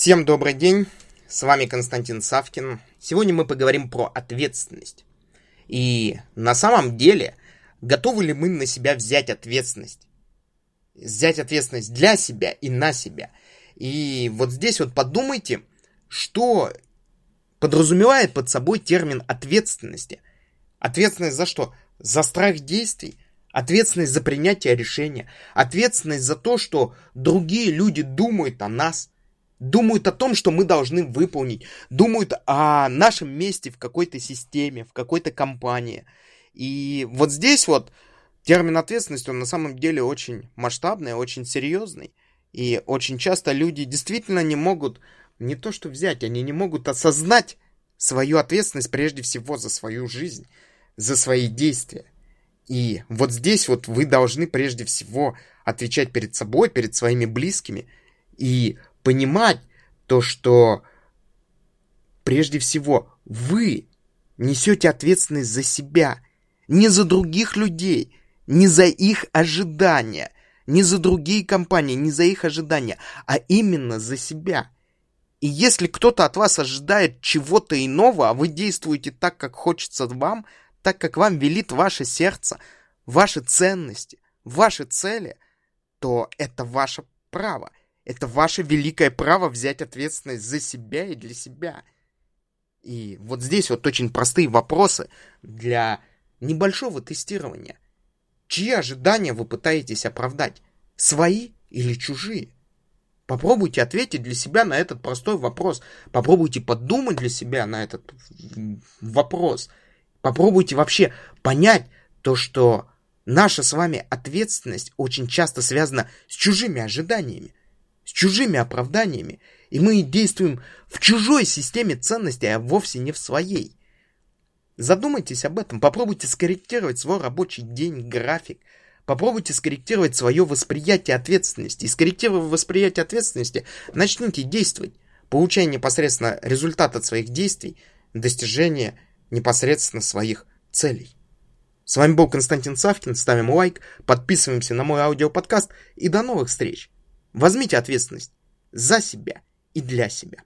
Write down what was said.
Всем добрый день, с вами Константин Савкин. Сегодня мы поговорим про ответственность. И на самом деле, готовы ли мы на себя взять ответственность? Взять ответственность для себя и на себя. И вот здесь вот подумайте, что подразумевает под собой термин ответственности. Ответственность за что? За страх действий, ответственность за принятие решения, ответственность за то, что другие люди думают о нас – думают о том, что мы должны выполнить, думают о нашем месте в какой-то системе, в какой-то компании. И вот здесь вот термин ответственность, он на самом деле очень масштабный, очень серьезный. И очень часто люди действительно не могут не то что взять, они не могут осознать свою ответственность прежде всего за свою жизнь, за свои действия. И вот здесь вот вы должны прежде всего отвечать перед собой, перед своими близкими и понимать то, что прежде всего вы несете ответственность за себя, не за других людей, не за их ожидания, не за другие компании, не за их ожидания, а именно за себя. И если кто-то от вас ожидает чего-то иного, а вы действуете так, как хочется вам, так, как вам велит ваше сердце, ваши ценности, ваши цели, то это ваше право. Это ваше великое право взять ответственность за себя и для себя. И вот здесь вот очень простые вопросы для небольшого тестирования. Чьи ожидания вы пытаетесь оправдать? Свои или чужие? Попробуйте ответить для себя на этот простой вопрос. Попробуйте подумать для себя на этот вопрос. Попробуйте вообще понять то, что наша с вами ответственность очень часто связана с чужими ожиданиями с чужими оправданиями, и мы действуем в чужой системе ценностей, а вовсе не в своей. Задумайтесь об этом, попробуйте скорректировать свой рабочий день, график, попробуйте скорректировать свое восприятие ответственности. И скорректировав восприятие ответственности, начните действовать, получая непосредственно результат от своих действий, достижение непосредственно своих целей. С вами был Константин Савкин, ставим лайк, подписываемся на мой аудиоподкаст и до новых встреч! Возьмите ответственность за себя и для себя.